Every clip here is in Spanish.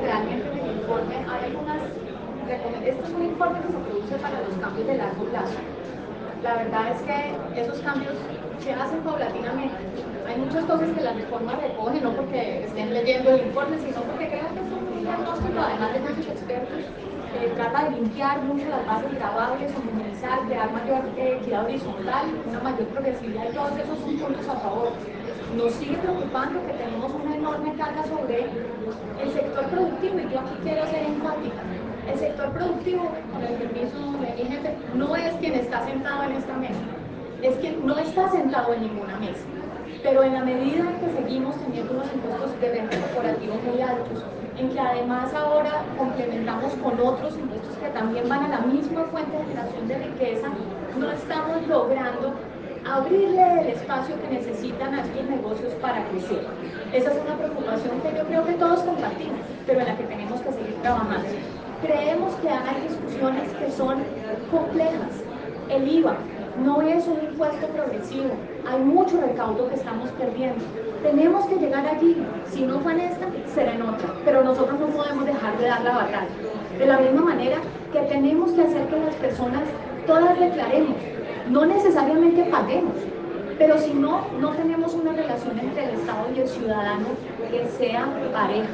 realmente en el informe hay algunas Este es un informe que se produce para los cambios de largo plazo. La verdad es que esos cambios se hacen paulatinamente. Hay muchas cosas que la reforma recoge, no porque estén leyendo el informe, sino porque creo que es un diagnóstico, además de muchos expertos, que trata de limpiar mucho las bases grabables, homogeneizar, crear mayor eh, equidad horizontal, una mayor progresividad, y todos esos son puntos a favor. Nos sigue preocupando que tenemos una enorme carga sobre el sector productivo y yo aquí quiero ser enfática. El sector productivo, con el permiso de mi jefe, no es quien está sentado en esta mesa es que no está sentado en ninguna mesa. Pero en la medida en que seguimos teniendo unos impuestos de renta corporativo muy altos, en que además ahora complementamos con otros impuestos que también van a la misma fuente de generación de riqueza, no estamos logrando abrirle el espacio que necesitan a estos negocios para crecer. Esa es una preocupación que yo creo que todos compartimos, pero en la que tenemos que seguir trabajando. Creemos que hay discusiones que son complejas. El IVA, no es un impuesto progresivo, hay mucho recaudo que estamos perdiendo. Tenemos que llegar allí, si no fue en esta, será en otra, pero nosotros no podemos dejar de dar la batalla. De la misma manera que tenemos que hacer que las personas todas declaremos, no necesariamente paguemos, pero si no, no tenemos una relación entre el Estado y el ciudadano que sea pareja.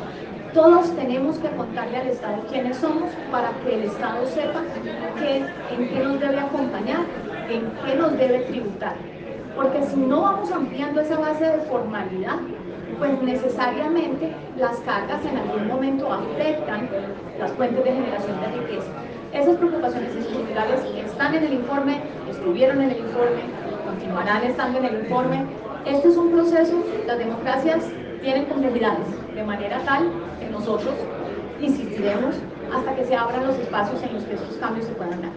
Todos tenemos que contarle al Estado quiénes somos para que el Estado sepa en qué nos debe acompañar en qué nos debe tributar. Porque si no vamos ampliando esa base de formalidad, pues necesariamente las cargas en algún momento afectan las fuentes de generación de riqueza. Esas preocupaciones estructurales están en el informe, estuvieron en el informe, continuarán estando en el informe. Este es un proceso, las democracias tienen complejidades, de manera tal que nosotros insistiremos hasta que se abran los espacios en los que estos cambios se puedan dar.